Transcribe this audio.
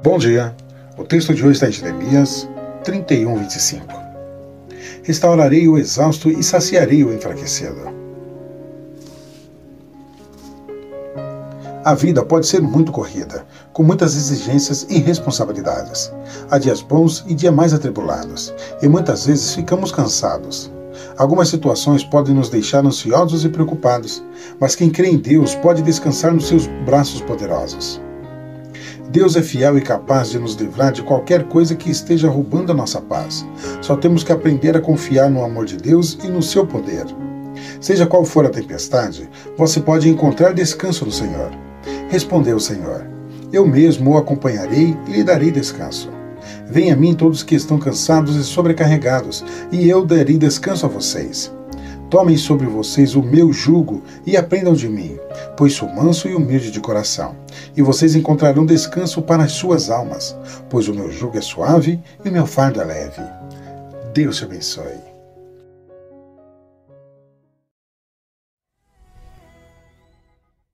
Bom dia. O texto de hoje está em Jeremias 31, 25. Restaurarei o exausto e saciarei o enfraquecido. A vida pode ser muito corrida, com muitas exigências e responsabilidades. Há dias bons e dias mais atribulados, e muitas vezes ficamos cansados. Algumas situações podem nos deixar ansiosos e preocupados, mas quem crê em Deus pode descansar nos seus braços poderosos. Deus é fiel e capaz de nos livrar de qualquer coisa que esteja roubando a nossa paz. Só temos que aprender a confiar no amor de Deus e no seu poder. Seja qual for a tempestade, você pode encontrar descanso no Senhor. Respondeu o Senhor: Eu mesmo o acompanharei e lhe darei descanso. Venha a mim todos que estão cansados e sobrecarregados, e eu darei descanso a vocês. Tomem sobre vocês o meu jugo e aprendam de mim, pois sou manso e humilde de coração, e vocês encontrarão descanso para as suas almas, pois o meu jugo é suave e o meu fardo é leve. Deus te abençoe.